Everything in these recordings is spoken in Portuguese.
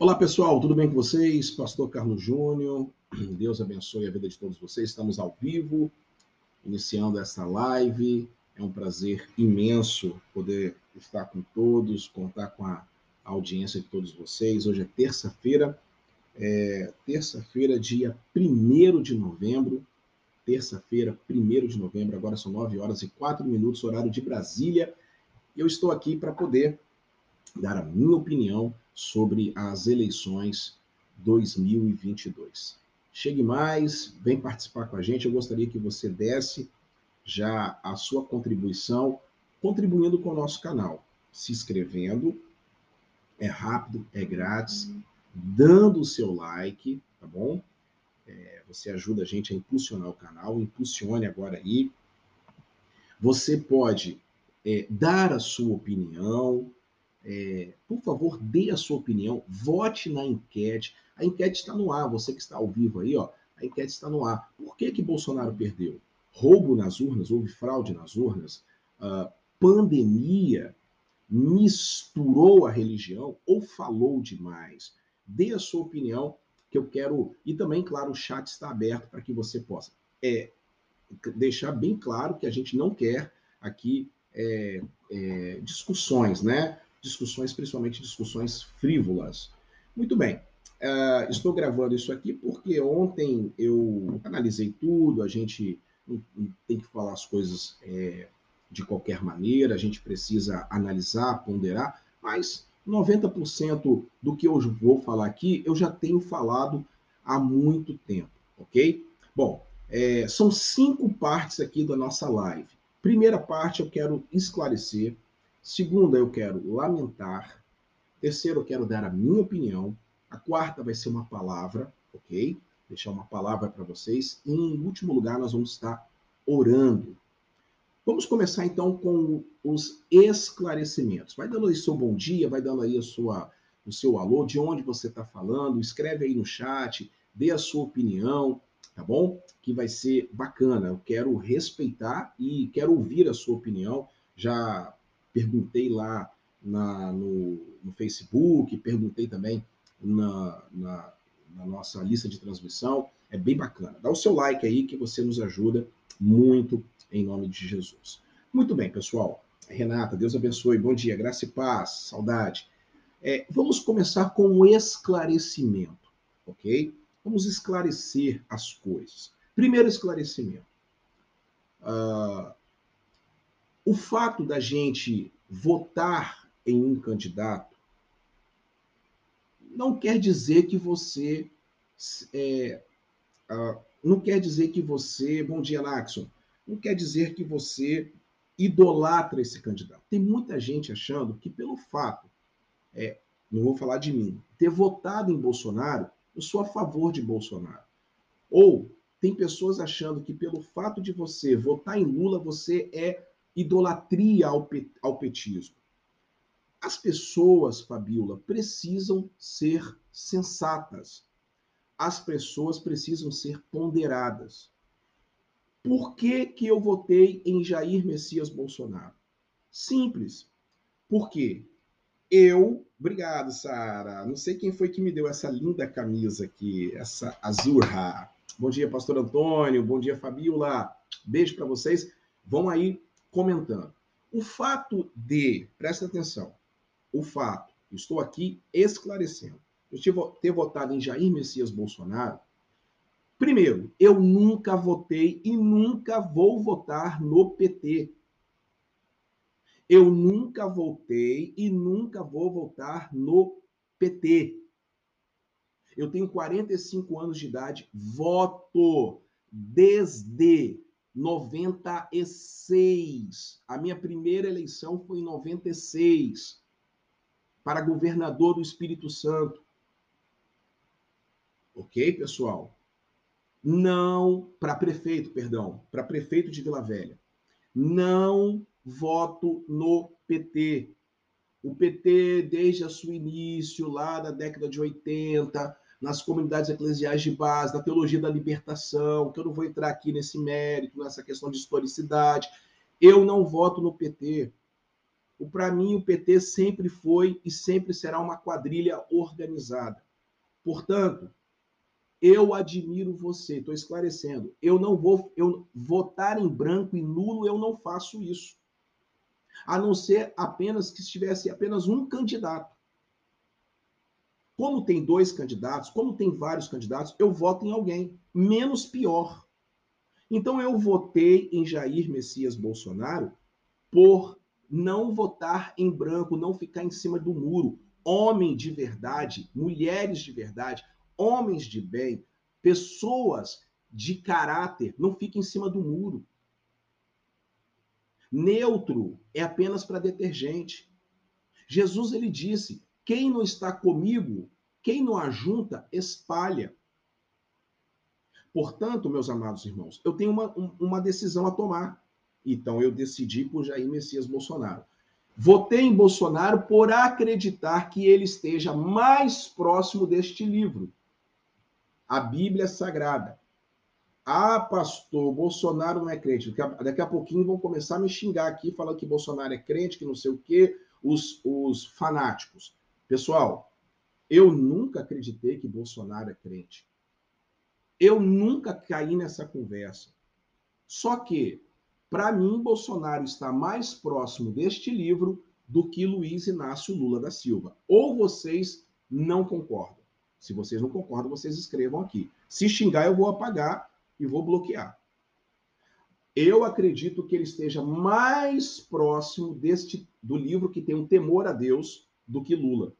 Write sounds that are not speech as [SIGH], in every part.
Olá pessoal, tudo bem com vocês? Pastor Carlos Júnior, Deus abençoe a vida de todos vocês. Estamos ao vivo, iniciando essa live. É um prazer imenso poder estar com todos, contar com a audiência de todos vocês. Hoje é terça-feira, é, terça-feira, dia 1 de novembro. Terça-feira, 1 de novembro, agora são 9 horas e 4 minutos, horário de Brasília. Eu estou aqui para poder dar a minha opinião sobre as eleições 2022. Chegue mais, vem participar com a gente. Eu gostaria que você desse já a sua contribuição, contribuindo com o nosso canal, se inscrevendo. É rápido, é grátis, dando o seu like, tá bom? É, você ajuda a gente a impulsionar o canal, impulsione agora aí. Você pode é, dar a sua opinião, é, por favor, dê a sua opinião, vote na enquete. A enquete está no ar, você que está ao vivo aí, ó, a enquete está no ar. Por que, que Bolsonaro perdeu? Roubo nas urnas, houve fraude nas urnas, uh, pandemia, misturou a religião ou falou demais? Dê a sua opinião, que eu quero. E também, claro, o chat está aberto para que você possa é, deixar bem claro que a gente não quer aqui é, é, discussões, né? Discussões, principalmente discussões frívolas. Muito bem, uh, estou gravando isso aqui porque ontem eu analisei tudo, a gente tem que falar as coisas é, de qualquer maneira, a gente precisa analisar, ponderar, mas 90% do que eu vou falar aqui eu já tenho falado há muito tempo, ok? Bom, é, são cinco partes aqui da nossa live. Primeira parte eu quero esclarecer Segunda, eu quero lamentar. Terceiro, eu quero dar a minha opinião. A quarta vai ser uma palavra, ok? Deixar uma palavra para vocês. E, em último lugar, nós vamos estar orando. Vamos começar então com os esclarecimentos. Vai dando aí seu bom dia, vai dando aí a sua, o seu alô, de onde você está falando, escreve aí no chat, dê a sua opinião, tá bom? Que vai ser bacana. Eu quero respeitar e quero ouvir a sua opinião. Já perguntei lá na, no, no Facebook, perguntei também na, na, na, nossa lista de transmissão. É bem bacana. Dá o seu like aí que você nos ajuda muito em nome de Jesus. Muito bem, pessoal. Renata, Deus abençoe. Bom dia, graça e paz, saudade. É, vamos começar com o esclarecimento, ok? Vamos esclarecer as coisas. Primeiro esclarecimento. Uh, o fato da gente votar em um candidato não quer dizer que você é, não quer dizer que você, bom dia, Naxon, não quer dizer que você idolatra esse candidato. Tem muita gente achando que pelo fato, é, não vou falar de mim, ter votado em Bolsonaro, eu sou a favor de Bolsonaro. Ou tem pessoas achando que pelo fato de você votar em Lula, você é idolatria ao, ao petismo. As pessoas, Fabiola, precisam ser sensatas. As pessoas precisam ser ponderadas. Por que, que eu votei em Jair Messias Bolsonaro? Simples. Porque eu. Obrigado, Sara. Não sei quem foi que me deu essa linda camisa aqui, essa azurra. Bom dia, pastor Antônio. Bom dia, Fabiola. Beijo para vocês. Vão aí comentando. O fato de, presta atenção, o fato, estou aqui esclarecendo, eu ter votado em Jair Messias Bolsonaro, primeiro, eu nunca votei e nunca vou votar no PT. Eu nunca votei e nunca vou votar no PT. Eu tenho 45 anos de idade, voto desde 96. A minha primeira eleição foi em 96 para governador do Espírito Santo. Ok, pessoal? Não, para prefeito, perdão, para prefeito de Vila Velha. Não voto no PT. O PT, desde o seu início, lá da década de 80, nas comunidades eclesiais de base, na teologia da libertação, que eu não vou entrar aqui nesse mérito, nessa questão de historicidade. Eu não voto no PT. Para mim, o PT sempre foi e sempre será uma quadrilha organizada. Portanto, eu admiro você, estou esclarecendo. Eu não vou eu votar em branco e nulo, eu não faço isso. A não ser apenas que estivesse apenas um candidato. Como tem dois candidatos, como tem vários candidatos, eu voto em alguém, menos pior. Então eu votei em Jair Messias Bolsonaro por não votar em branco, não ficar em cima do muro. Homem de verdade, mulheres de verdade, homens de bem, pessoas de caráter, não fiquem em cima do muro. Neutro é apenas para detergente. Jesus ele disse: quem não está comigo, quem não ajunta, espalha. Portanto, meus amados irmãos, eu tenho uma, uma decisão a tomar. Então, eu decidi por Jair Messias Bolsonaro. Votei em Bolsonaro por acreditar que ele esteja mais próximo deste livro a Bíblia Sagrada. Ah, pastor, Bolsonaro não é crente. Daqui a pouquinho vão começar a me xingar aqui, falando que Bolsonaro é crente, que não sei o quê, os, os fanáticos. Pessoal, eu nunca acreditei que Bolsonaro é crente. Eu nunca caí nessa conversa. Só que, para mim, Bolsonaro está mais próximo deste livro do que Luiz Inácio Lula da Silva. Ou vocês não concordam? Se vocês não concordam, vocês escrevam aqui. Se xingar, eu vou apagar e vou bloquear. Eu acredito que ele esteja mais próximo deste do livro que tem um temor a Deus do que Lula.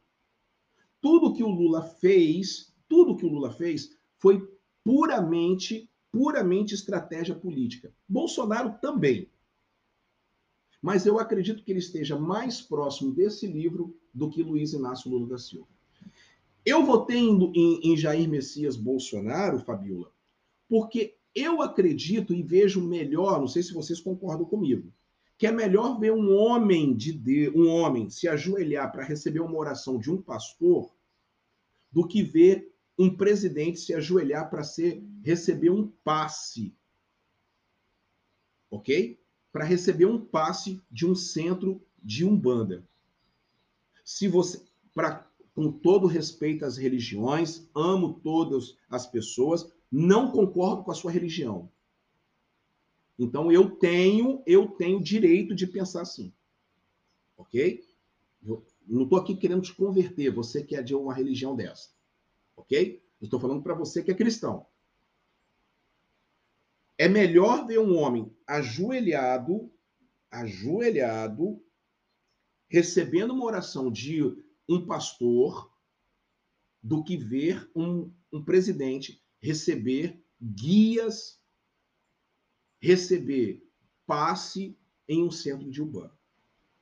Tudo que o Lula fez, tudo que o Lula fez foi puramente, puramente estratégia política. Bolsonaro também. Mas eu acredito que ele esteja mais próximo desse livro do que Luiz Inácio Lula da Silva. Eu votei em, em, em Jair Messias Bolsonaro, Fabiola, porque eu acredito e vejo melhor, não sei se vocês concordam comigo, que é melhor ver um homem de Deus, um homem se ajoelhar para receber uma oração de um pastor do que ver um presidente se ajoelhar para ser receber um passe. OK? Para receber um passe de um centro de Umbanda. Se você para com todo respeito às religiões, amo todas as pessoas, não concordo com a sua religião. Então eu tenho, eu tenho direito de pensar assim. OK? Eu não estou aqui querendo te converter, você que é de uma religião dessa. OK? Estou falando para você que é cristão. É melhor ver um homem ajoelhado, ajoelhado, recebendo uma oração de um pastor do que ver um, um presidente receber guias, receber passe em um centro de Urbano.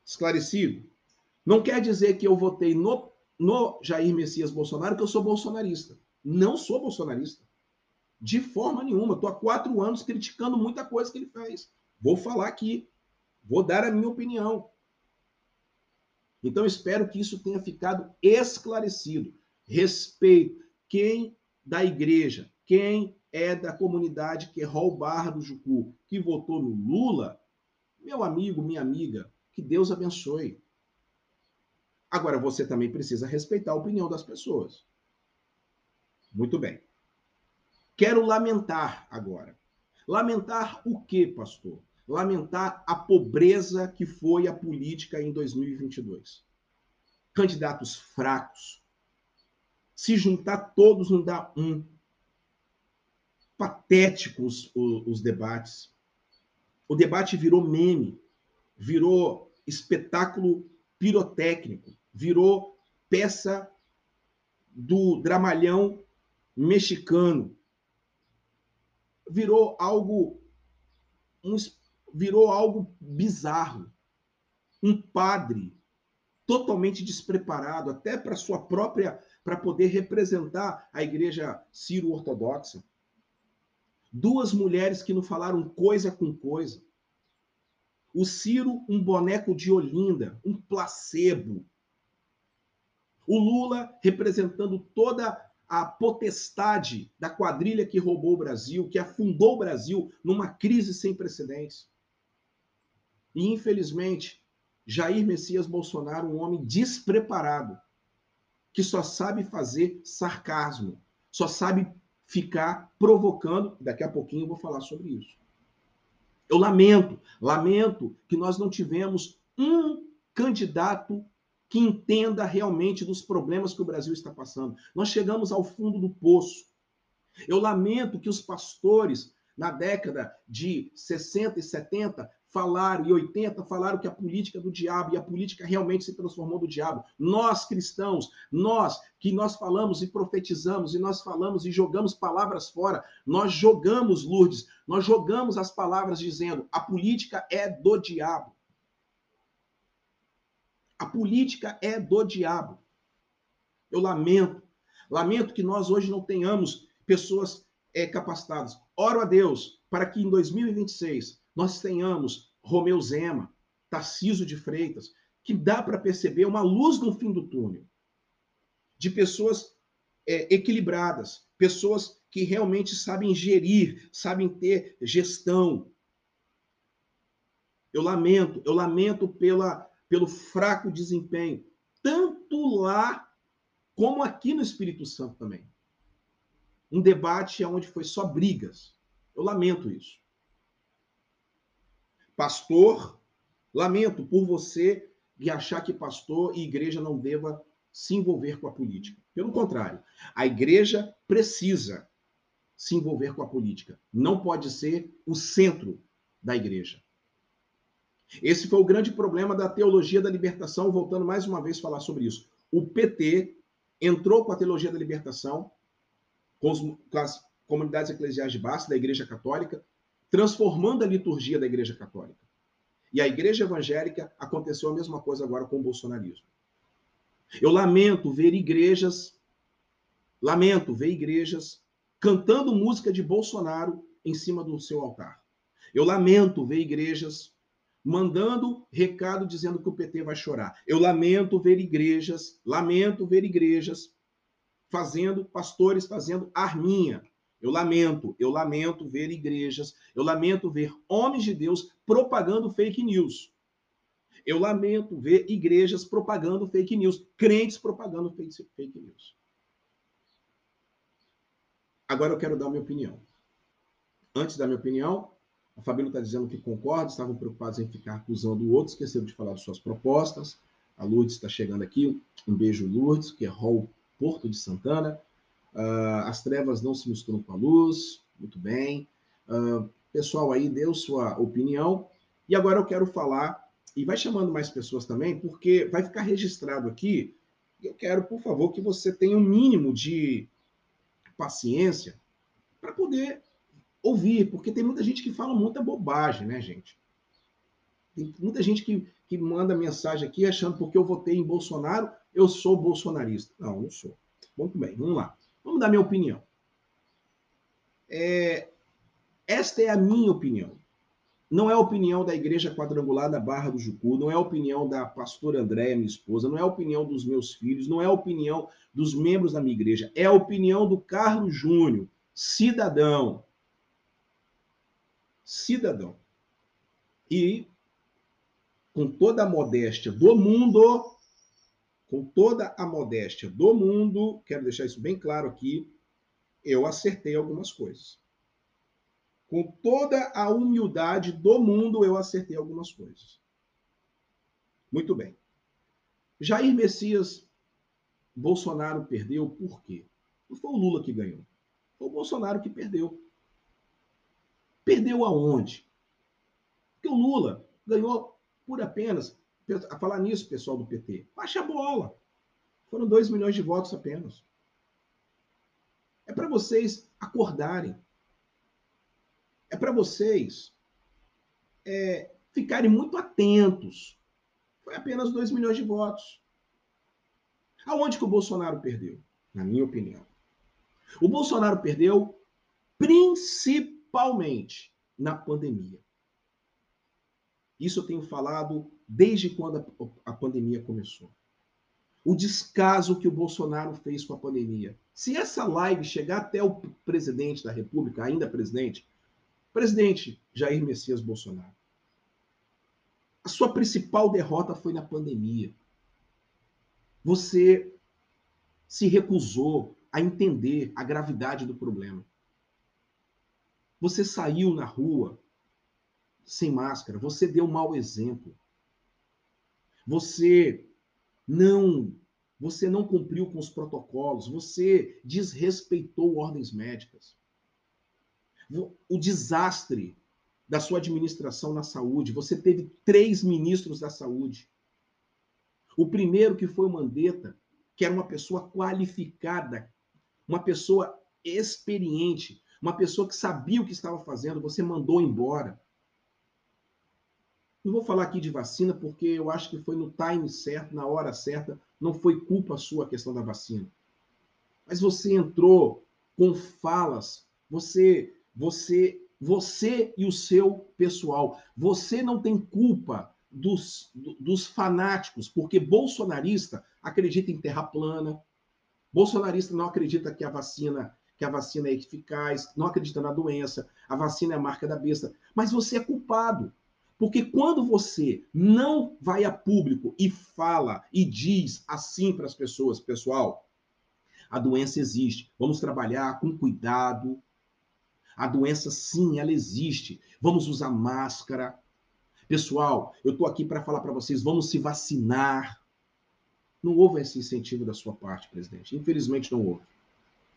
Esclarecido? Não quer dizer que eu votei no, no Jair Messias Bolsonaro que eu sou bolsonarista. Não sou bolsonarista. De forma nenhuma. Estou há quatro anos criticando muita coisa que ele fez. Vou falar aqui. Vou dar a minha opinião. Então, espero que isso tenha ficado esclarecido. Respeito quem da igreja, quem é da comunidade que é Barra do Jucu, que votou no Lula, meu amigo, minha amiga, que Deus abençoe. Agora, você também precisa respeitar a opinião das pessoas. Muito bem. Quero lamentar agora. Lamentar o quê, pastor? lamentar a pobreza que foi a política em 2022. Candidatos fracos. Se juntar todos não dá um. Patéticos os, os debates. O debate virou meme, virou espetáculo pirotécnico, virou peça do dramalhão mexicano. Virou algo um, virou algo bizarro. Um padre totalmente despreparado, até para sua própria, para poder representar a igreja ciro-ortodoxa. Duas mulheres que não falaram coisa com coisa. O Ciro, um boneco de Olinda, um placebo. O Lula representando toda a potestade da quadrilha que roubou o Brasil, que afundou o Brasil numa crise sem precedentes. E, infelizmente, Jair Messias Bolsonaro, um homem despreparado, que só sabe fazer sarcasmo, só sabe ficar provocando. Daqui a pouquinho eu vou falar sobre isso. Eu lamento, lamento que nós não tivemos um candidato que entenda realmente dos problemas que o Brasil está passando. Nós chegamos ao fundo do poço. Eu lamento que os pastores, na década de 60 e 70, falaram, e 80 falaram que a política do diabo, e a política realmente se transformou do diabo. Nós, cristãos, nós que nós falamos e profetizamos, e nós falamos e jogamos palavras fora, nós jogamos, Lourdes, nós jogamos as palavras dizendo, a política é do diabo. A política é do diabo. Eu lamento, lamento que nós hoje não tenhamos pessoas é, capacitadas. Oro a Deus para que em 2026 nós tenhamos Romeu Zema, Tarciso de Freitas, que dá para perceber uma luz no fim do túnel, de pessoas é, equilibradas, pessoas que realmente sabem gerir, sabem ter gestão. Eu lamento, eu lamento pela, pelo fraco desempenho, tanto lá como aqui no Espírito Santo também. Um debate onde foi só brigas. Eu lamento isso. Pastor, lamento por você de achar que pastor e igreja não deva se envolver com a política. Pelo contrário, a igreja precisa se envolver com a política. Não pode ser o centro da igreja. Esse foi o grande problema da teologia da libertação, voltando mais uma vez a falar sobre isso. O PT entrou com a teologia da libertação, com, os, com as comunidades eclesiais de base da Igreja Católica, transformando a liturgia da Igreja Católica. E a Igreja Evangélica aconteceu a mesma coisa agora com o bolsonarismo. Eu lamento ver igrejas, lamento ver igrejas cantando música de Bolsonaro em cima do seu altar. Eu lamento ver igrejas mandando recado dizendo que o PT vai chorar. Eu lamento ver igrejas, lamento ver igrejas fazendo, pastores fazendo arminha eu lamento, eu lamento ver igrejas, eu lamento ver homens de Deus propagando fake news. Eu lamento ver igrejas propagando fake news, crentes propagando fake news. Agora eu quero dar minha opinião. Antes da minha opinião, a Fabíola está dizendo que concorda, estavam preocupados em ficar acusando o outro, esqueceram de falar de suas propostas. A Lourdes está chegando aqui. Um beijo, Lourdes, que é Hall Porto de Santana. Uh, as trevas não se misturam com a luz. Muito bem. Uh, pessoal aí deu sua opinião. E agora eu quero falar, e vai chamando mais pessoas também, porque vai ficar registrado aqui. Eu quero, por favor, que você tenha um mínimo de paciência para poder ouvir, porque tem muita gente que fala muita bobagem, né, gente? Tem muita gente que, que manda mensagem aqui achando porque eu votei em Bolsonaro, eu sou bolsonarista. Não, não sou. Muito bem, vamos lá. Vamos dar minha opinião. É, esta é a minha opinião. Não é a opinião da Igreja Quadrangular da Barra do Jucu, não é a opinião da pastora Andréia, minha esposa, não é a opinião dos meus filhos, não é a opinião dos membros da minha igreja, é a opinião do Carlos Júnior, cidadão. Cidadão. E, com toda a modéstia do mundo, com toda a modéstia do mundo, quero deixar isso bem claro aqui, eu acertei algumas coisas. Com toda a humildade do mundo, eu acertei algumas coisas. Muito bem. Jair Messias, Bolsonaro perdeu por quê? Não foi o Lula que ganhou. Foi o Bolsonaro que perdeu. Perdeu aonde? Porque o Lula ganhou por apenas a falar nisso, pessoal do PT. Baixa a bola. Foram 2 milhões de votos apenas. É para vocês acordarem. É para vocês é, ficarem muito atentos. Foi apenas 2 milhões de votos. Aonde que o Bolsonaro perdeu? Na minha opinião. O Bolsonaro perdeu principalmente na pandemia. Isso eu tenho falado desde quando a, a pandemia começou. O descaso que o Bolsonaro fez com a pandemia. Se essa live chegar até o presidente da República, ainda presidente, presidente Jair Messias Bolsonaro, A sua principal derrota foi na pandemia. Você se recusou a entender a gravidade do problema. Você saiu na rua sem máscara, você deu mau exemplo. Você não você não cumpriu com os protocolos, você desrespeitou ordens médicas. O desastre da sua administração na saúde, você teve três ministros da saúde. O primeiro que foi o Mandetta, que era uma pessoa qualificada, uma pessoa experiente, uma pessoa que sabia o que estava fazendo, você mandou embora. Não vou falar aqui de vacina, porque eu acho que foi no time certo, na hora certa, não foi culpa sua a questão da vacina. Mas você entrou com falas, você, você, você e o seu pessoal, você não tem culpa dos, dos fanáticos, porque bolsonarista acredita em terra plana, bolsonarista não acredita que a vacina que a vacina é eficaz, não acredita na doença, a vacina é a marca da besta, mas você é culpado. Porque quando você não vai a público e fala e diz assim para as pessoas, pessoal, a doença existe, vamos trabalhar com cuidado. A doença, sim, ela existe. Vamos usar máscara. Pessoal, eu estou aqui para falar para vocês, vamos se vacinar. Não houve esse incentivo da sua parte, presidente. Infelizmente não houve.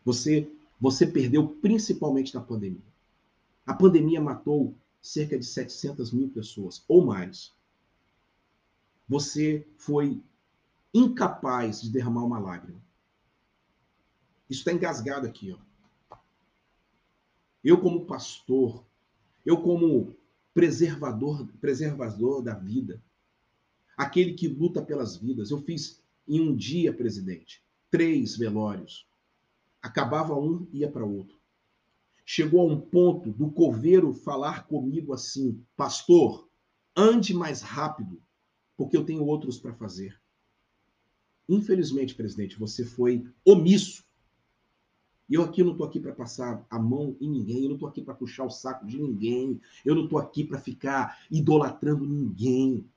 Você, você perdeu principalmente na pandemia. A pandemia matou cerca de 700 mil pessoas ou mais. Você foi incapaz de derramar uma lágrima. Isso está engasgado aqui. Ó. Eu, como pastor, eu, como preservador, preservador da vida, aquele que luta pelas vidas, eu fiz em um dia, presidente, três velórios. Acabava um, ia para outro chegou a um ponto do coveiro falar comigo assim: Pastor, ande mais rápido, porque eu tenho outros para fazer. Infelizmente, presidente, você foi omisso. E eu aqui não estou aqui para passar a mão em ninguém, eu não estou aqui para puxar o saco de ninguém, eu não estou aqui para ficar idolatrando ninguém.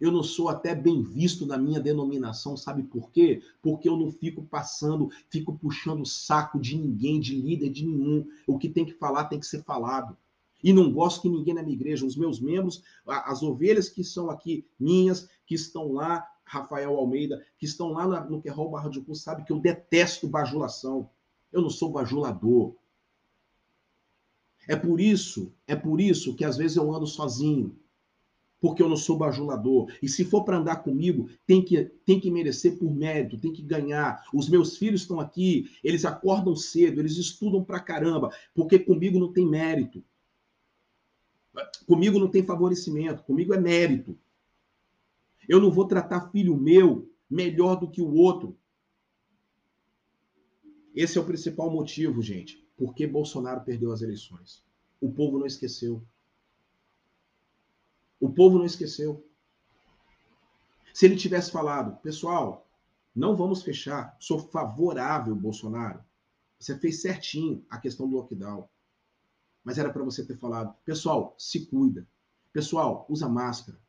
Eu não sou até bem visto na minha denominação, sabe por quê? Porque eu não fico passando, fico puxando o saco de ninguém, de líder de nenhum. O que tem que falar tem que ser falado. E não gosto que ninguém na minha igreja, os meus membros, as ovelhas que são aqui minhas, que estão lá, Rafael Almeida, que estão lá no Querrol Barra de Curso, sabe que eu detesto bajulação. Eu não sou bajulador. É por isso, é por isso que às vezes eu ando sozinho porque eu não sou bajulador. E se for para andar comigo, tem que, tem que merecer por mérito, tem que ganhar. Os meus filhos estão aqui, eles acordam cedo, eles estudam pra caramba, porque comigo não tem mérito. Comigo não tem favorecimento, comigo é mérito. Eu não vou tratar filho meu melhor do que o outro. Esse é o principal motivo, gente, porque Bolsonaro perdeu as eleições. O povo não esqueceu. O povo não esqueceu. Se ele tivesse falado, pessoal, não vamos fechar, sou favorável Bolsonaro. Você fez certinho a questão do lockdown. Mas era para você ter falado, pessoal, se cuida. Pessoal, usa máscara.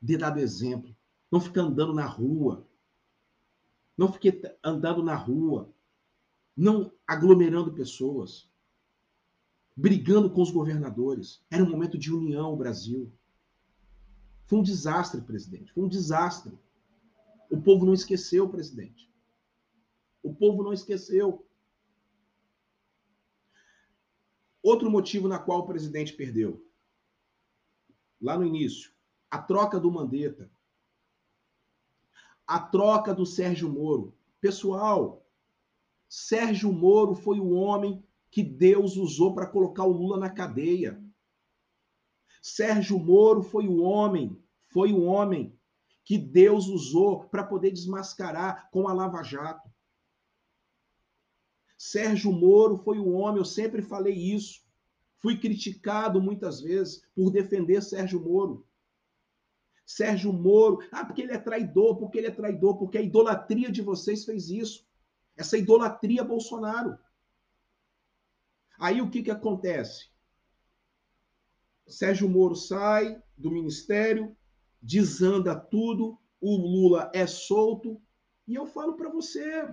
Dê dado exemplo. Não fica andando na rua. Não fique andando na rua. Não aglomerando pessoas. Brigando com os governadores. Era um momento de união, Brasil. Foi um desastre, presidente. Foi um desastre. O povo não esqueceu, presidente. O povo não esqueceu. Outro motivo na qual o presidente perdeu. Lá no início, a troca do Mandetta. A troca do Sérgio Moro. Pessoal, Sérgio Moro foi o homem que Deus usou para colocar o Lula na cadeia. Sérgio Moro foi o homem, foi o homem que Deus usou para poder desmascarar com a Lava Jato. Sérgio Moro foi o homem, eu sempre falei isso. Fui criticado muitas vezes por defender Sérgio Moro. Sérgio Moro, ah, porque ele é traidor, porque ele é traidor, porque a idolatria de vocês fez isso. Essa idolatria Bolsonaro. Aí o que, que acontece? Sérgio Moro sai do ministério, desanda tudo, o Lula é solto. E eu falo para você,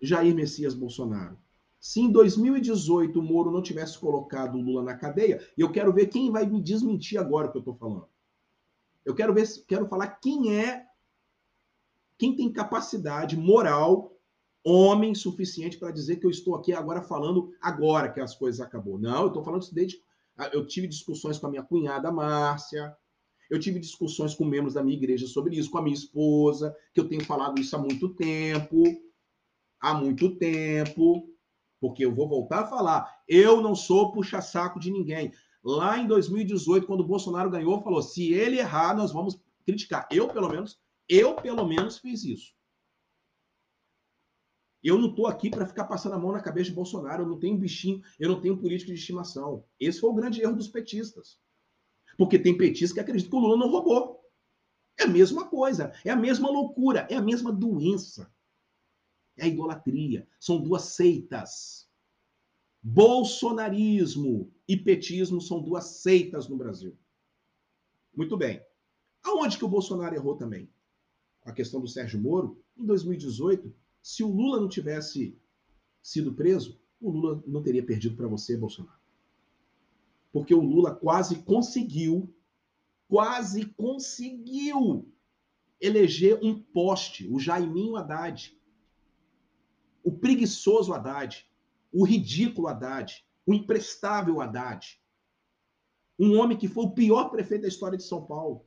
Jair Messias Bolsonaro, se em 2018 o Moro não tivesse colocado o Lula na cadeia, eu quero ver quem vai me desmentir agora que eu estou falando. Eu quero ver, quero falar quem é, quem tem capacidade moral, homem suficiente para dizer que eu estou aqui agora falando agora que as coisas acabou. Não, eu estou falando isso desde eu tive discussões com a minha cunhada Márcia, eu tive discussões com membros da minha igreja sobre isso, com a minha esposa, que eu tenho falado isso há muito tempo, há muito tempo, porque eu vou voltar a falar, eu não sou puxa-saco de ninguém. Lá em 2018, quando o Bolsonaro ganhou, falou: se ele errar, nós vamos criticar. Eu, pelo menos, eu, pelo menos, fiz isso. Eu não estou aqui para ficar passando a mão na cabeça de Bolsonaro, eu não tenho bichinho, eu não tenho político de estimação. Esse foi o grande erro dos petistas. Porque tem petistas que acreditam que o Lula não roubou. É a mesma coisa, é a mesma loucura, é a mesma doença. É a idolatria. São duas seitas. Bolsonarismo e petismo são duas seitas no Brasil. Muito bem. Aonde que o Bolsonaro errou também? A questão do Sérgio Moro, em 2018, se o Lula não tivesse sido preso, o Lula não teria perdido para você, Bolsonaro. Porque o Lula quase conseguiu, quase conseguiu eleger um poste, o Jaiminho Haddad, o preguiçoso Haddad, o ridículo Haddad, o imprestável Haddad. Um homem que foi o pior prefeito da história de São Paulo.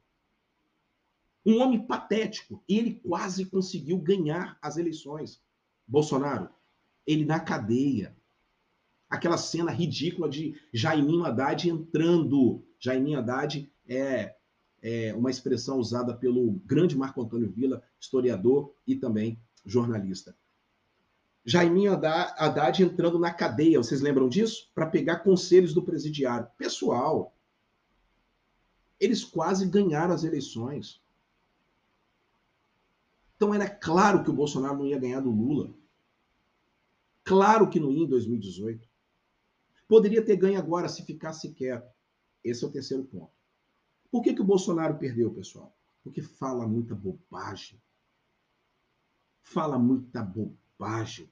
Um homem patético. E ele quase conseguiu ganhar as eleições. Bolsonaro, ele na cadeia. Aquela cena ridícula de Jaiminho Haddad entrando. Jaiminho Haddad é, é uma expressão usada pelo grande Marco Antônio Villa, historiador e também jornalista. Jaiminho Haddad entrando na cadeia, vocês lembram disso? Para pegar conselhos do presidiário. Pessoal, eles quase ganharam as eleições. Então era claro que o Bolsonaro não ia ganhar do Lula. Claro que não ia em 2018. Poderia ter ganho agora se ficasse quieto. Esse é o terceiro ponto. Por que, que o Bolsonaro perdeu, pessoal? Porque fala muita bobagem. Fala muita bobagem.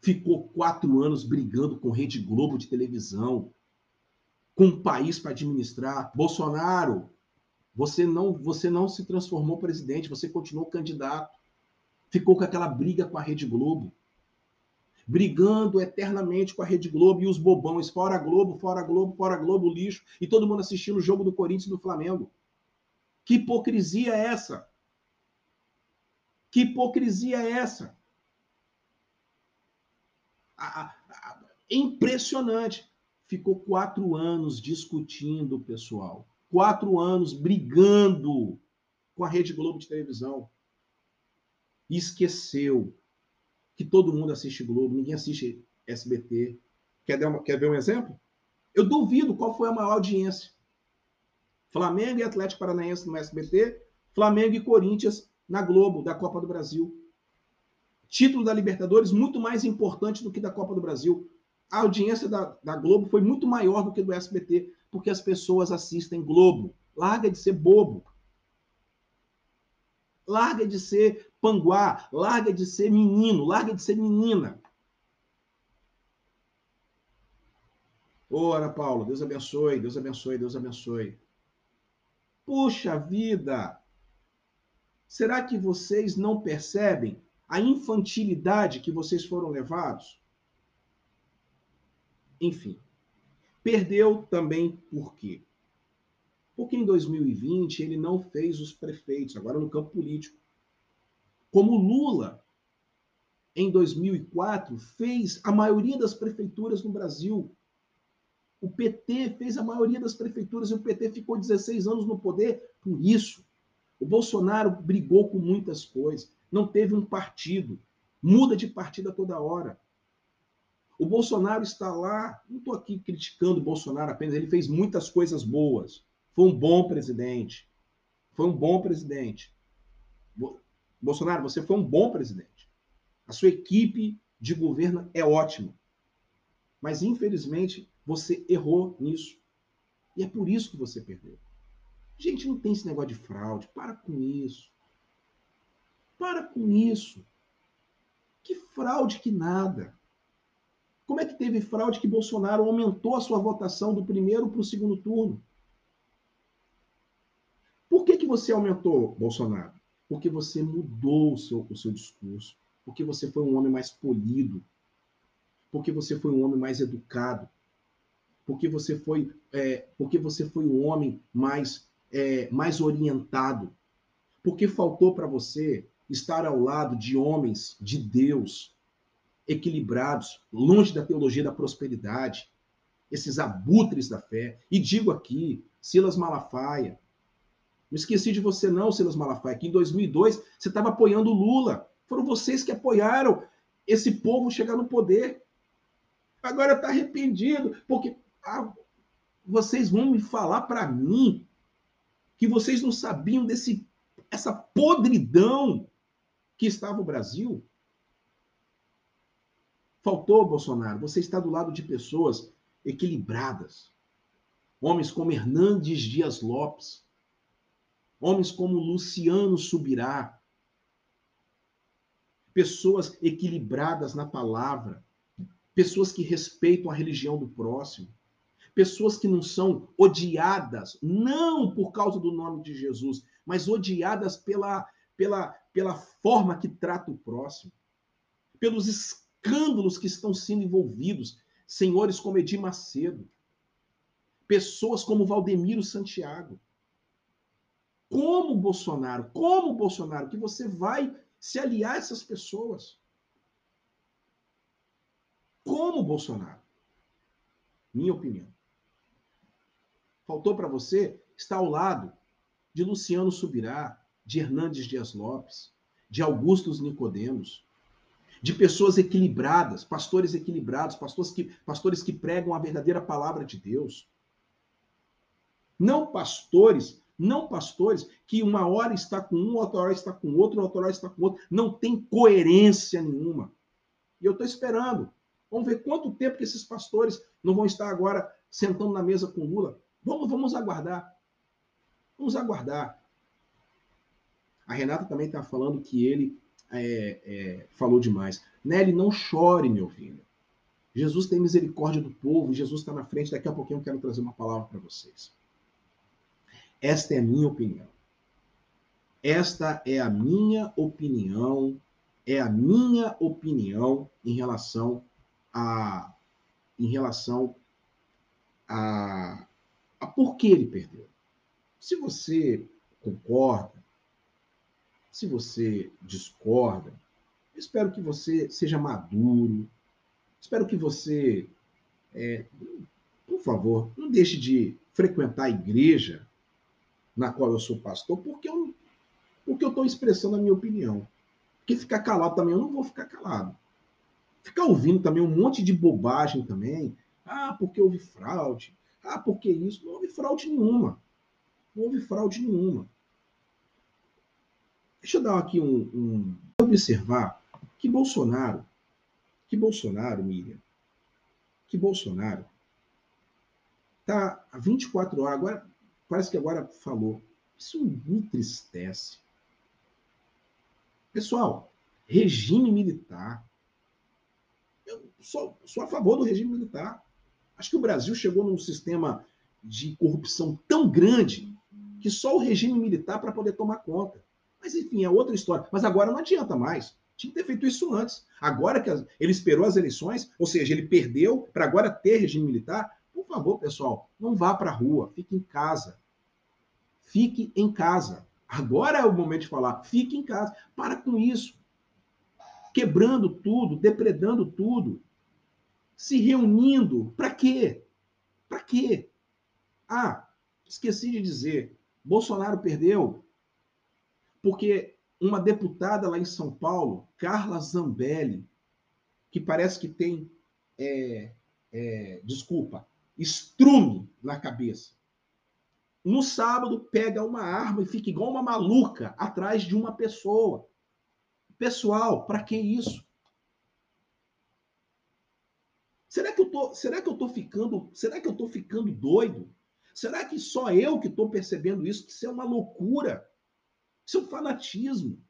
Ficou quatro anos brigando com Rede Globo de televisão, com um país para administrar. Bolsonaro, você não, você não se transformou presidente, você continuou candidato. Ficou com aquela briga com a Rede Globo. Brigando eternamente com a Rede Globo e os bobões, fora Globo, fora Globo, fora Globo, lixo, e todo mundo assistindo o jogo do Corinthians e do Flamengo. Que hipocrisia é essa? Que hipocrisia é essa? impressionante. Ficou quatro anos discutindo, pessoal quatro anos brigando com a Rede Globo de televisão. Esqueceu que todo mundo assiste Globo, ninguém assiste SBT. Quer, uma, quer ver um exemplo? Eu duvido qual foi a maior audiência. Flamengo e Atlético Paranaense no SBT, Flamengo e Corinthians na Globo, da Copa do Brasil. Título da Libertadores muito mais importante do que da Copa do Brasil. A audiência da, da Globo foi muito maior do que do SBT porque as pessoas assistem Globo. Larga de ser bobo. Larga de ser panguá, larga de ser menino, larga de ser menina. Ora, Paulo, Deus abençoe, Deus abençoe, Deus abençoe. Puxa vida! Será que vocês não percebem a infantilidade que vocês foram levados? Enfim, Perdeu também por quê? Porque em 2020 ele não fez os prefeitos, agora no campo político. Como Lula, em 2004, fez a maioria das prefeituras no Brasil. O PT fez a maioria das prefeituras e o PT ficou 16 anos no poder por isso. O Bolsonaro brigou com muitas coisas, não teve um partido, muda de partido a toda hora. O Bolsonaro está lá, não estou aqui criticando o Bolsonaro apenas, ele fez muitas coisas boas. Foi um bom presidente. Foi um bom presidente. Bolsonaro, você foi um bom presidente. A sua equipe de governo é ótima. Mas, infelizmente, você errou nisso. E é por isso que você perdeu. Gente, não tem esse negócio de fraude. Para com isso. Para com isso. Que fraude que nada. Como é que teve fraude que Bolsonaro aumentou a sua votação do primeiro para o segundo turno? Por que, que você aumentou, Bolsonaro? Porque você mudou o seu, o seu discurso. Porque você foi um homem mais polido. Porque você foi um homem mais educado. Porque você foi, é, porque você foi um homem mais, é, mais orientado. Porque faltou para você estar ao lado de homens de Deus, equilibrados, longe da teologia da prosperidade, esses abutres da fé. E digo aqui, Silas Malafaia, não esqueci de você não, Silas Malafaia, que em 2002 você estava apoiando o Lula. Foram vocês que apoiaram esse povo chegar no poder. Agora está arrependido, porque ah, vocês vão me falar para mim que vocês não sabiam desse essa podridão que estava o Brasil? Faltou, Bolsonaro, você está do lado de pessoas equilibradas. Homens como Hernandes Dias Lopes, homens como Luciano Subirá, pessoas equilibradas na palavra, pessoas que respeitam a religião do próximo, pessoas que não são odiadas, não por causa do nome de Jesus, mas odiadas pela, pela, pela forma que trata o próximo, pelos escândalos que estão sendo envolvidos, senhores como Edir Macedo, pessoas como Valdemiro Santiago. Como Bolsonaro, como Bolsonaro, que você vai se aliar a essas pessoas? Como Bolsonaro? Minha opinião. Faltou para você estar ao lado de Luciano Subirá, de Hernandes Dias Lopes, de Augustus Nicodemos, de pessoas equilibradas, pastores equilibrados, pastores que, pastores que pregam a verdadeira palavra de Deus. Não pastores, não pastores que uma hora está com um, outra hora está com outro, outra hora está com outro. Não tem coerência nenhuma. E eu estou esperando. Vamos ver quanto tempo que esses pastores não vão estar agora sentando na mesa com Lula. Vamos, vamos aguardar. Vamos aguardar. A Renata também está falando que ele é, é, falou demais. Nelly, não chore, meu filho. Jesus tem misericórdia do povo, Jesus está na frente. Daqui a pouquinho eu quero trazer uma palavra para vocês. Esta é a minha opinião. Esta é a minha opinião, é a minha opinião em relação a em relação a, a por que ele perdeu. Se você concorda, se você discorda, espero que você seja maduro. Espero que você, é, por favor, não deixe de frequentar a igreja na qual eu sou pastor, porque eu porque eu estou expressando a minha opinião. Porque ficar calado também, eu não vou ficar calado. Ficar ouvindo também um monte de bobagem também. Ah, porque houve fraude. Ah, porque isso. Não houve fraude nenhuma. Não houve fraude nenhuma. Deixa eu dar aqui um, um observar que Bolsonaro, que Bolsonaro, Miriam, que Bolsonaro tá há 24 horas, agora parece que agora falou. Isso me entristece. Pessoal, regime militar. Eu sou, sou a favor do regime militar. Acho que o Brasil chegou num sistema de corrupção tão grande que só o regime militar para poder tomar conta. Mas enfim, é outra história. Mas agora não adianta mais. Tinha que ter feito isso antes. Agora que ele esperou as eleições, ou seja, ele perdeu para agora ter regime militar, por favor, pessoal, não vá para a rua, fique em casa. Fique em casa. Agora é o momento de falar, fique em casa. Para com isso. Quebrando tudo, depredando tudo. Se reunindo. Para quê? Para quê? Ah, esqueci de dizer. Bolsonaro perdeu porque uma deputada lá em São Paulo, Carla Zambelli, que parece que tem, é, é, desculpa, estrume na cabeça, no sábado pega uma arma e fica igual uma maluca atrás de uma pessoa. Pessoal, para que isso? Será que eu tô, será que eu tô ficando, será que eu tô ficando doido? Será que só eu que estou percebendo isso? Isso é uma loucura. Isso é um fanatismo.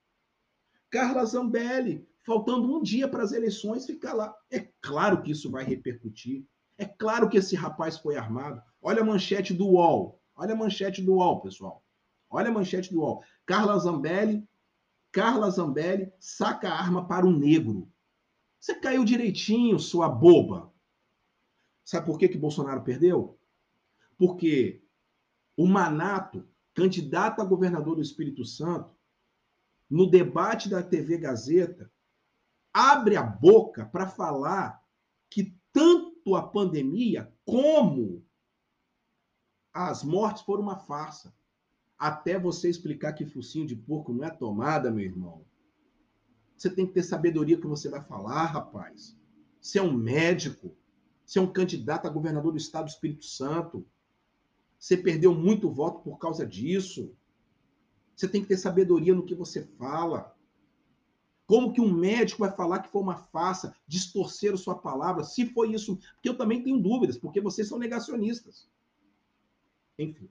Carla Zambelli, faltando um dia para as eleições, fica lá. É claro que isso vai repercutir. É claro que esse rapaz foi armado. Olha a manchete do UOL. Olha a manchete do UOL, pessoal. Olha a manchete do UOL. Carla Zambelli, Carla Zambelli saca a arma para o negro. Você caiu direitinho, sua boba. Sabe por que, que Bolsonaro perdeu? Porque o Manato, candidato a governador do Espírito Santo, no debate da TV Gazeta, abre a boca para falar que tanto a pandemia como as mortes foram uma farsa. Até você explicar que focinho de porco não é tomada, meu irmão. Você tem que ter sabedoria que você vai falar, rapaz. Você é um médico. Você é um candidato a governador do estado do Espírito Santo. Você perdeu muito voto por causa disso. Você tem que ter sabedoria no que você fala. Como que um médico vai falar que foi uma farsa, distorcer sua palavra, se foi isso? Porque eu também tenho dúvidas, porque vocês são negacionistas. Enfim.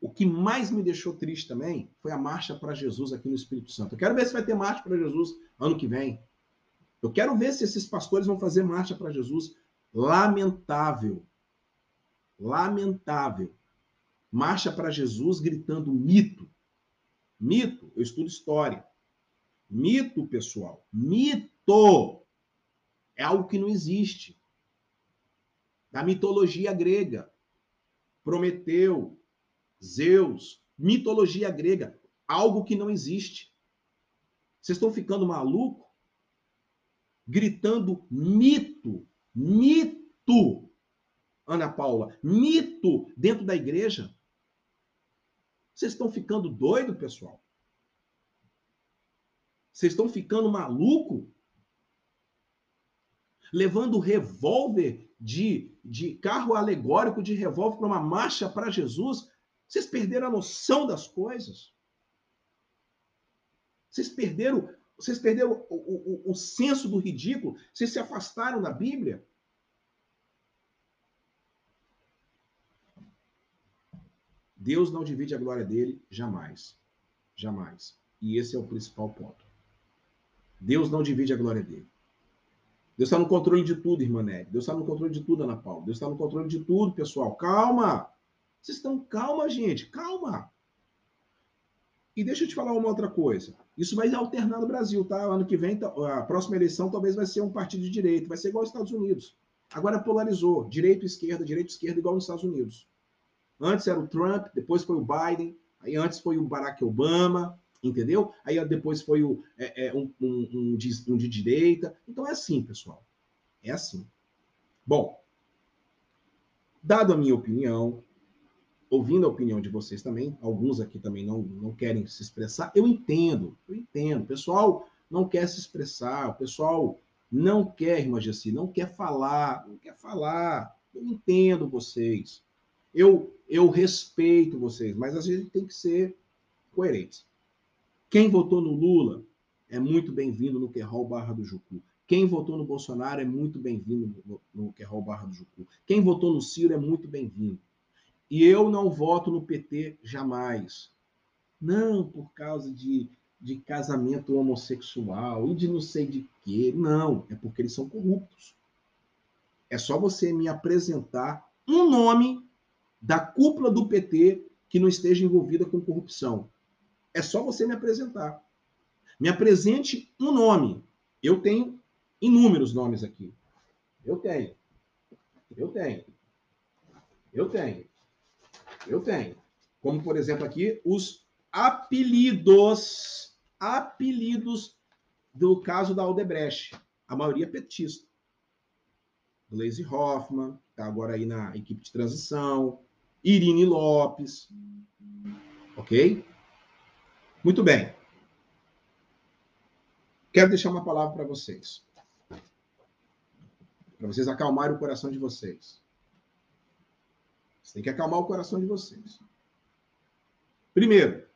O que mais me deixou triste também foi a marcha para Jesus aqui no Espírito Santo. Eu quero ver se vai ter marcha para Jesus ano que vem. Eu quero ver se esses pastores vão fazer marcha para Jesus. Lamentável. Lamentável. Marcha para Jesus gritando mito. Mito, eu estudo história. Mito, pessoal, mito é algo que não existe. Da mitologia grega. Prometeu, Zeus, mitologia grega, algo que não existe. Vocês estão ficando maluco? Gritando mito, mito, Ana Paula, mito dentro da igreja. Vocês estão ficando doido, pessoal? Vocês estão ficando maluco? Levando revólver de, de carro alegórico de revólver para uma marcha para Jesus. Vocês perderam a noção das coisas. Vocês perderam, vocês perderam o, o, o, senso do ridículo. Vocês se afastaram da Bíblia. Deus não divide a glória dele jamais. Jamais. E esse é o principal ponto. Deus não divide a glória dele. Deus está no controle de tudo, irmã Nery. Deus está no controle de tudo, Ana Paula. Deus está no controle de tudo, pessoal. Calma! Vocês estão calma, gente. Calma! E deixa eu te falar uma outra coisa. Isso vai alternar no Brasil, tá? Ano que vem, a próxima eleição talvez vai ser um partido de direita. Vai ser igual aos Estados Unidos. Agora polarizou. Direito, esquerda, direito, esquerda, igual nos Estados Unidos. Antes era o Trump, depois foi o Biden, aí antes foi o Barack Obama, entendeu? Aí depois foi o, é, é, um, um, um, de, um de direita. Então é assim, pessoal. É assim. Bom, dado a minha opinião, ouvindo a opinião de vocês também, alguns aqui também não, não querem se expressar, eu entendo, eu entendo. O pessoal não quer se expressar, o pessoal não quer, irmã Jessi, não quer falar, não quer falar. Eu entendo vocês. Eu, eu respeito vocês, mas às vezes tem que ser coerente. Quem votou no Lula é muito bem-vindo no Querol Barra do Jucu. Quem votou no Bolsonaro é muito bem-vindo no, no Querol Barra do Jucu. Quem votou no Ciro é muito bem-vindo. E eu não voto no PT jamais. Não por causa de, de casamento homossexual e de não sei de quê. Não, é porque eles são corruptos. É só você me apresentar um nome da cúpula do PT que não esteja envolvida com corrupção. É só você me apresentar. Me apresente um nome. Eu tenho inúmeros nomes aqui. Eu tenho. Eu tenho. Eu tenho. Eu tenho. Como, por exemplo, aqui, os apelidos. Apelidos do caso da Aldebrecht. A maioria petista. Glaze Hoffman, está agora aí na equipe de transição. Irine Lopes. Ok? Muito bem. Quero deixar uma palavra para vocês. Para vocês acalmarem o coração de vocês. Você tem que acalmar o coração de vocês. Primeiro,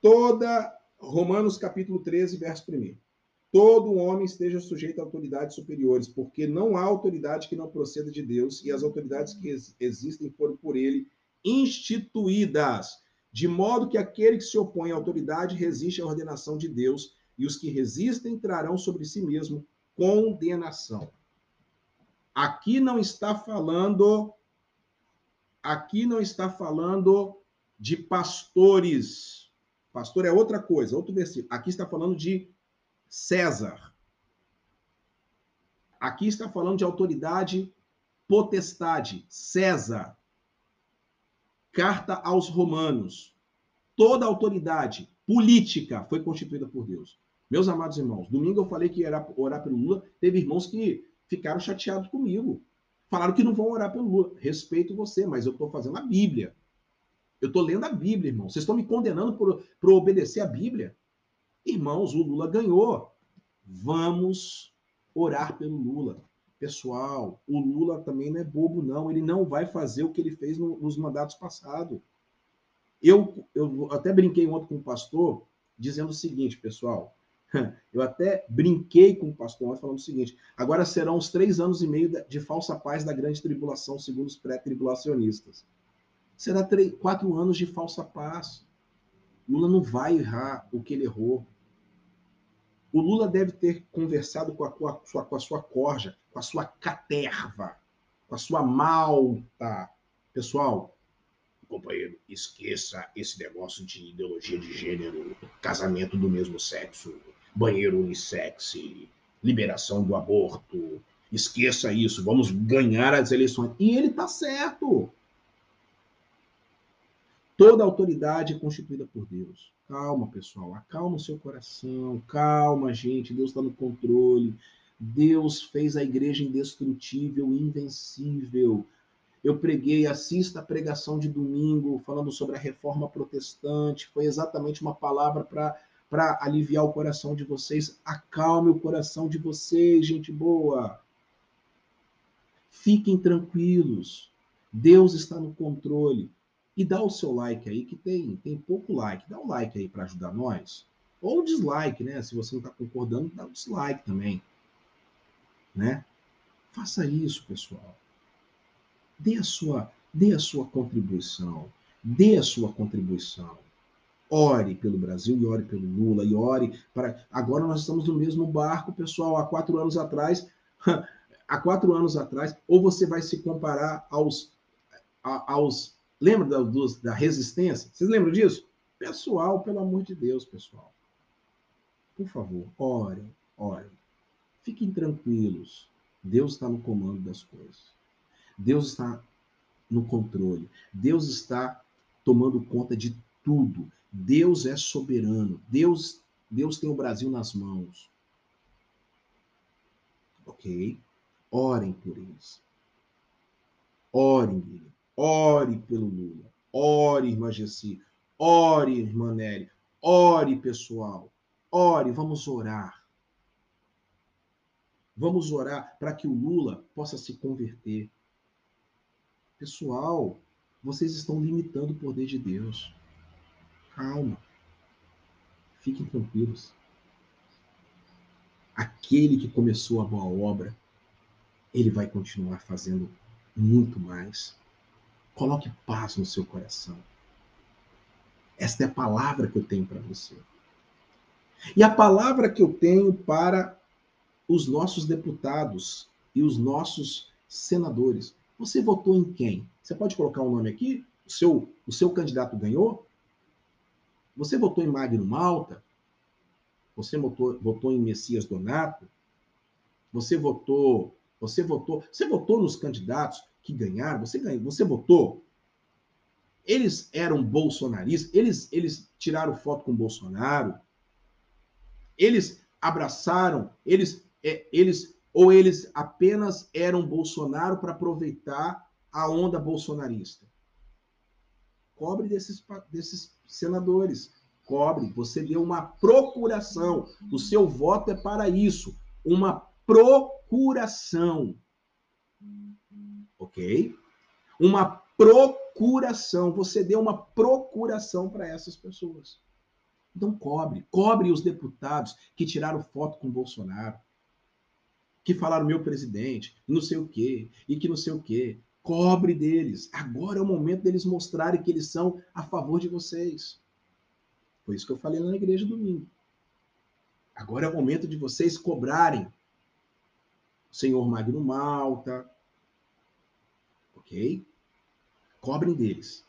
toda Romanos capítulo 13, verso 1. Todo homem esteja sujeito a autoridades superiores, porque não há autoridade que não proceda de Deus, e as autoridades que existem foram por ele instituídas, de modo que aquele que se opõe à autoridade resiste à ordenação de Deus, e os que resistem trarão sobre si mesmo condenação. Aqui não está falando aqui não está falando de pastores. Pastor é outra coisa, outro versículo. Aqui está falando de César. Aqui está falando de autoridade, potestade, César. Carta aos Romanos. Toda autoridade política foi constituída por Deus. Meus amados irmãos, domingo eu falei que ia orar pelo Lula, teve irmãos que ficaram chateados comigo. Falaram que não vão orar pelo Lula. Respeito você, mas eu estou fazendo a Bíblia. Eu estou lendo a Bíblia, irmão. Vocês estão me condenando por, por obedecer a Bíblia? Irmãos, o Lula ganhou. Vamos orar pelo Lula. Pessoal, o Lula também não é bobo, não. Ele não vai fazer o que ele fez no, nos mandatos passados. Eu, eu até brinquei ontem com o pastor, dizendo o seguinte, pessoal. [LAUGHS] Eu até brinquei com o pastor ontem falando o seguinte: agora serão os três anos e meio de falsa paz da grande tribulação, segundo os pré-tribulacionistas. Será três, quatro anos de falsa paz. Lula não vai errar o que ele errou. O Lula deve ter conversado com a, com a, sua, com a sua corja, com a sua caterva, com a sua malta. Pessoal, companheiro, esqueça esse negócio de ideologia de gênero, casamento do mesmo sexo, banheiro unissex, liberação do aborto. Esqueça isso, vamos ganhar as eleições. E ele está certo. Toda autoridade é constituída por Deus. Calma, pessoal, acalma o seu coração, calma, gente, Deus está no controle. Deus fez a igreja indestrutível, invencível. Eu preguei, assista a pregação de domingo, falando sobre a reforma protestante. Foi exatamente uma palavra para aliviar o coração de vocês. Acalme o coração de vocês, gente boa. Fiquem tranquilos. Deus está no controle. E dá o seu like aí, que tem, tem pouco like. Dá o um like aí para ajudar nós. Ou dislike, né? Se você não está concordando, dá o um dislike também. Né? Faça isso, pessoal. Dê a sua, dê a sua contribuição. Dê a sua contribuição. Ore pelo Brasil e ore pelo Lula e ore para. Agora nós estamos no mesmo barco, pessoal. Há quatro anos atrás, [LAUGHS] há quatro anos atrás, ou você vai se comparar aos. aos lembra da, dos, da resistência? Vocês lembram disso? Pessoal, pelo amor de Deus, pessoal. Por favor, orem, orem. Fiquem tranquilos. Deus está no comando das coisas. Deus está no controle. Deus está tomando conta de tudo. Deus é soberano. Deus, Deus tem o Brasil nas mãos. Ok? Orem por eles. Orem. Ore pelo Lula. Ore, irmã Gessi. Ore, irmã Nery. Ore, pessoal. Ore, vamos orar. Vamos orar para que o Lula possa se converter. Pessoal, vocês estão limitando o poder de Deus. Calma. Fiquem tranquilos. Aquele que começou a boa obra, ele vai continuar fazendo muito mais. Coloque paz no seu coração. Esta é a palavra que eu tenho para você. E a palavra que eu tenho para os nossos deputados e os nossos senadores. Você votou em quem? Você pode colocar um nome aqui? O seu, o seu candidato ganhou? Você votou em Magno Malta? Você votou, votou em Messias Donato? Você votou, você votou, você votou nos candidatos que ganharam? Você ganhou, você votou? Eles eram bolsonaristas, eles eles tiraram foto com Bolsonaro. Eles abraçaram, eles é, eles ou eles apenas eram Bolsonaro para aproveitar a onda bolsonarista? Cobre desses, desses senadores. Cobre. Você deu uma procuração. O seu voto é para isso. Uma procuração. Ok? Uma procuração. Você deu uma procuração para essas pessoas. Então cobre, cobre os deputados que tiraram foto com Bolsonaro, que falaram meu presidente, não sei o quê, e que não sei o quê. Cobre deles. Agora é o momento deles mostrarem que eles são a favor de vocês. Foi isso que eu falei na igreja domingo. Agora é o momento de vocês cobrarem o senhor Magno Malta, ok? Cobrem deles.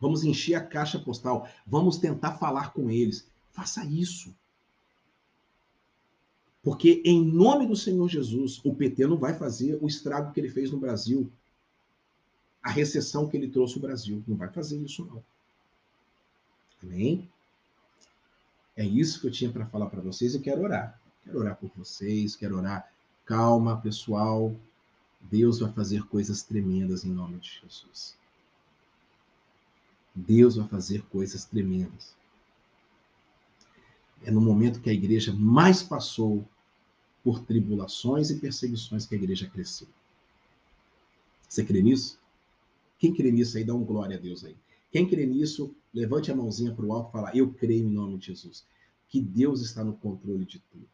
Vamos encher a caixa postal. Vamos tentar falar com eles. Faça isso. Porque, em nome do Senhor Jesus, o PT não vai fazer o estrago que ele fez no Brasil. A recessão que ele trouxe ao Brasil. Não vai fazer isso, não. Amém? É isso que eu tinha para falar para vocês e quero orar. Quero orar por vocês, quero orar. Calma, pessoal. Deus vai fazer coisas tremendas em nome de Jesus. Deus vai fazer coisas tremendas. É no momento que a igreja mais passou por tribulações e perseguições que a igreja cresceu. Você crê nisso? Quem crê nisso aí, dá um glória a Deus aí. Quem crê nisso, levante a mãozinha para o alto e fala: Eu creio em nome de Jesus. Que Deus está no controle de tudo.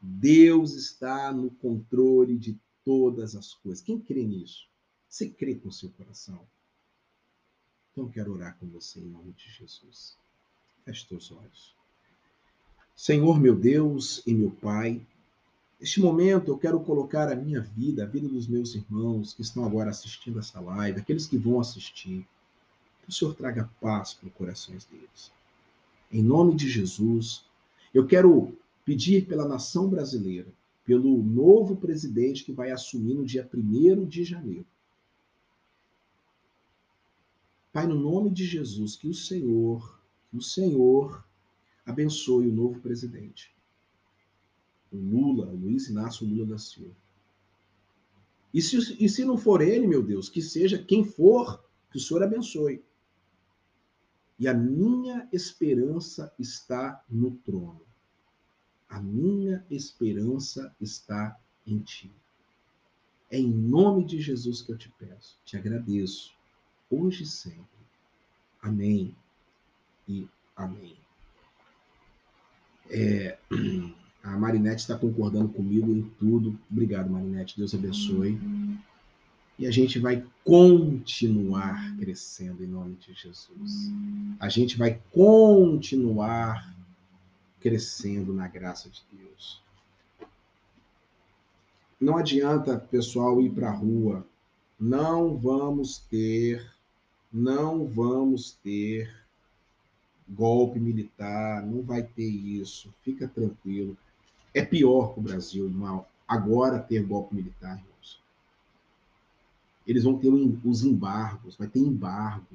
Deus está no controle de todas as coisas. Quem crê nisso? Você crê com seu coração? Então, quero orar com você em nome de Jesus. Feche teus olhos. Senhor, meu Deus e meu Pai, neste momento eu quero colocar a minha vida, a vida dos meus irmãos que estão agora assistindo essa live, aqueles que vão assistir. Que o Senhor traga paz para os corações deles. Em nome de Jesus, eu quero pedir pela nação brasileira, pelo novo presidente que vai assumir no dia 1 de janeiro. Pai, no nome de Jesus, que o Senhor, que o Senhor abençoe o novo presidente. O Lula, o Luiz Inácio Lula da Silva. E se, e se não for ele, meu Deus, que seja quem for, que o Senhor abençoe. E a minha esperança está no trono. A minha esperança está em ti. É em nome de Jesus que eu te peço, te agradeço, hoje e sempre. Amém e amém. É, [CLEARS THROAT] a Marinette está concordando comigo em tudo. Obrigado, Marinette. Deus abençoe. E a gente vai continuar crescendo em nome de Jesus. A gente vai continuar crescendo na graça de Deus. Não adianta, pessoal, ir para a rua. Não vamos ter, não vamos ter golpe militar, não vai ter isso. Fica tranquilo. É pior para o Brasil, mal, agora ter golpe militar, irmãos. Eles vão ter os embargos, vai ter embargo.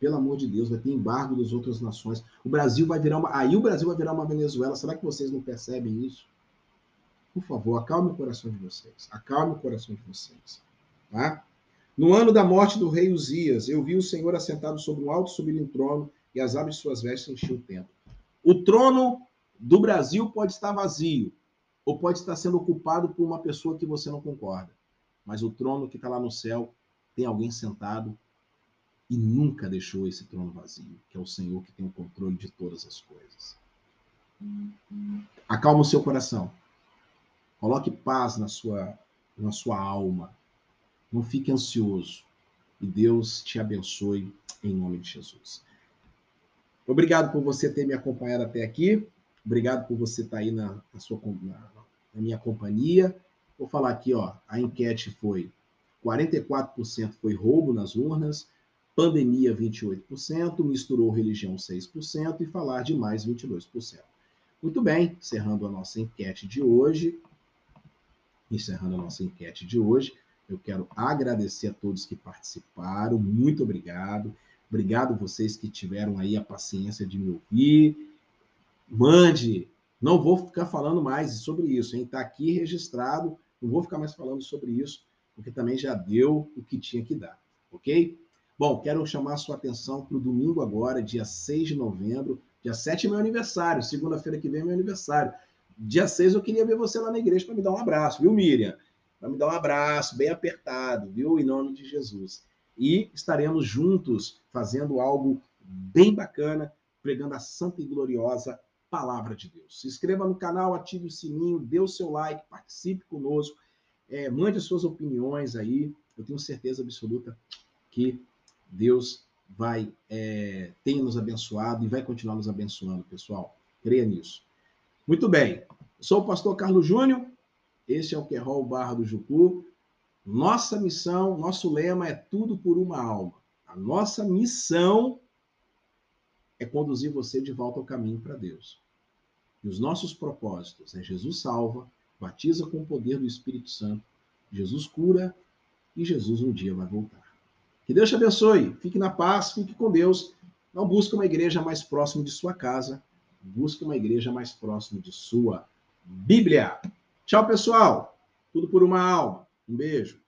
Pelo amor de Deus, vai ter embargo das outras nações. O Brasil vai virar uma. Aí o Brasil vai virar uma Venezuela. Será que vocês não percebem isso? Por favor, acalme o coração de vocês. Acalme o coração de vocês. Tá? No ano da morte do rei Uzias, eu vi o Senhor assentado sobre um alto subido em trono e as aves de suas vestes enchiam o templo. O trono do Brasil pode estar vazio ou pode estar sendo ocupado por uma pessoa que você não concorda. Mas o trono que está lá no céu tem alguém sentado e nunca deixou esse trono vazio, que é o Senhor que tem o controle de todas as coisas. Acalma o seu coração. Coloque paz na sua, na sua alma. Não fique ansioso. E Deus te abençoe em nome de Jesus. Obrigado por você ter me acompanhado até aqui. Obrigado por você estar aí na, na sua, na, na minha companhia. Vou falar aqui, ó, a enquete foi 44% foi roubo nas urnas, pandemia 28%, misturou religião 6% e falar de mais 22%. Muito bem, encerrando a nossa enquete de hoje, encerrando a nossa enquete de hoje, eu quero agradecer a todos que participaram, muito obrigado. Obrigado vocês que tiveram aí a paciência de me ouvir. Mande, não vou ficar falando mais sobre isso, hein? Está aqui registrado, não vou ficar mais falando sobre isso, porque também já deu o que tinha que dar, ok? Bom, quero chamar a sua atenção para o domingo agora, dia 6 de novembro. Dia 7 é meu aniversário, segunda-feira que vem é meu aniversário. Dia 6 eu queria ver você lá na igreja para me dar um abraço, viu, Miriam? Para me dar um abraço bem apertado, viu? Em nome de Jesus. E estaremos juntos fazendo algo bem bacana pregando a santa e gloriosa palavra de Deus. Se inscreva no canal, ative o sininho, dê o seu like, participe conosco, é, mande as suas opiniões aí. Eu tenho certeza absoluta que Deus vai é, tem nos abençoado e vai continuar nos abençoando, pessoal. Creia nisso. Muito bem. Sou o pastor Carlos Júnior. Este é o Querol Barra do Jucu. Nossa missão, nosso lema é tudo por uma alma. A nossa missão é conduzir você de volta ao caminho para Deus. E os nossos propósitos é Jesus salva, batiza com o poder do Espírito Santo, Jesus cura e Jesus um dia vai voltar. Que Deus te abençoe. Fique na paz, fique com Deus. Não busque uma igreja mais próxima de sua casa, busque uma igreja mais próxima de sua Bíblia. Tchau, pessoal. Tudo por uma alma. Um beijo.